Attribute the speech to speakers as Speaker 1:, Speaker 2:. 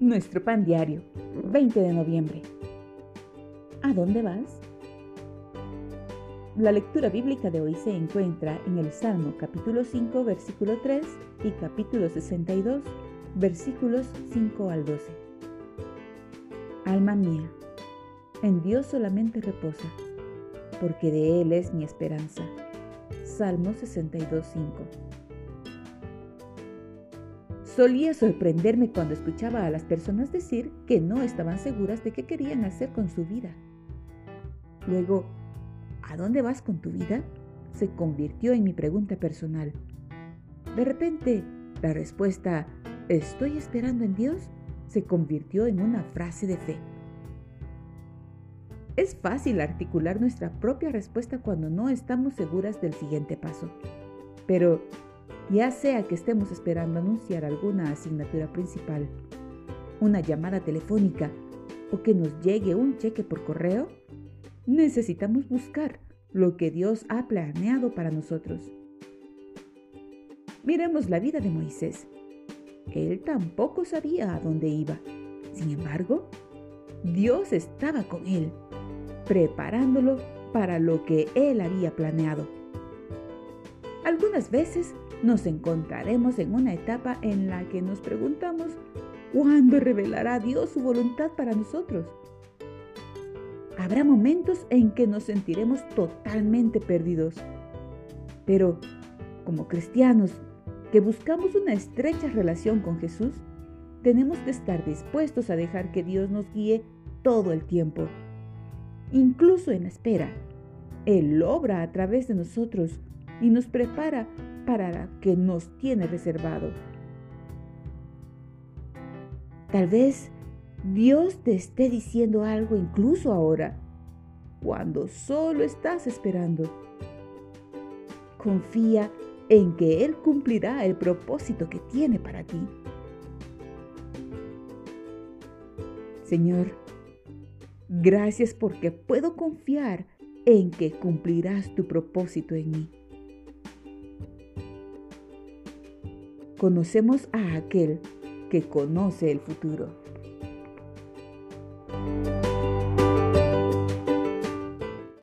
Speaker 1: Nuestro pan diario, 20 de noviembre. ¿A dónde vas? La lectura bíblica de hoy se encuentra en el Salmo capítulo 5, versículo 3 y capítulo 62, versículos 5 al 12. Alma mía, en Dios solamente reposa, porque de Él es mi esperanza. Salmo 62, 5. Solía sorprenderme cuando escuchaba a las personas decir que no estaban seguras de qué querían hacer con su vida. Luego, ¿a dónde vas con tu vida? se convirtió en mi pregunta personal. De repente, la respuesta ¿estoy esperando en Dios? se convirtió en una frase de fe. Es fácil articular nuestra propia respuesta cuando no estamos seguras del siguiente paso. Pero ya sea que estemos esperando anunciar alguna asignatura principal, una llamada telefónica o que nos llegue un cheque por correo, necesitamos buscar lo que Dios ha planeado para nosotros. Miremos la vida de Moisés. Él tampoco sabía a dónde iba. Sin embargo, Dios estaba con él, preparándolo para lo que él había planeado. Algunas veces nos encontraremos en una etapa en la que nos preguntamos, ¿cuándo revelará Dios su voluntad para nosotros? Habrá momentos en que nos sentiremos totalmente perdidos. Pero, como cristianos que buscamos una estrecha relación con Jesús, tenemos que estar dispuestos a dejar que Dios nos guíe todo el tiempo. Incluso en la espera, Él obra a través de nosotros y nos prepara para la que nos tiene reservado. Tal vez Dios te esté diciendo algo incluso ahora, cuando solo estás esperando. Confía en que Él cumplirá el propósito que tiene para ti. Señor, gracias porque puedo confiar en que cumplirás tu propósito en mí. conocemos a aquel que conoce el futuro.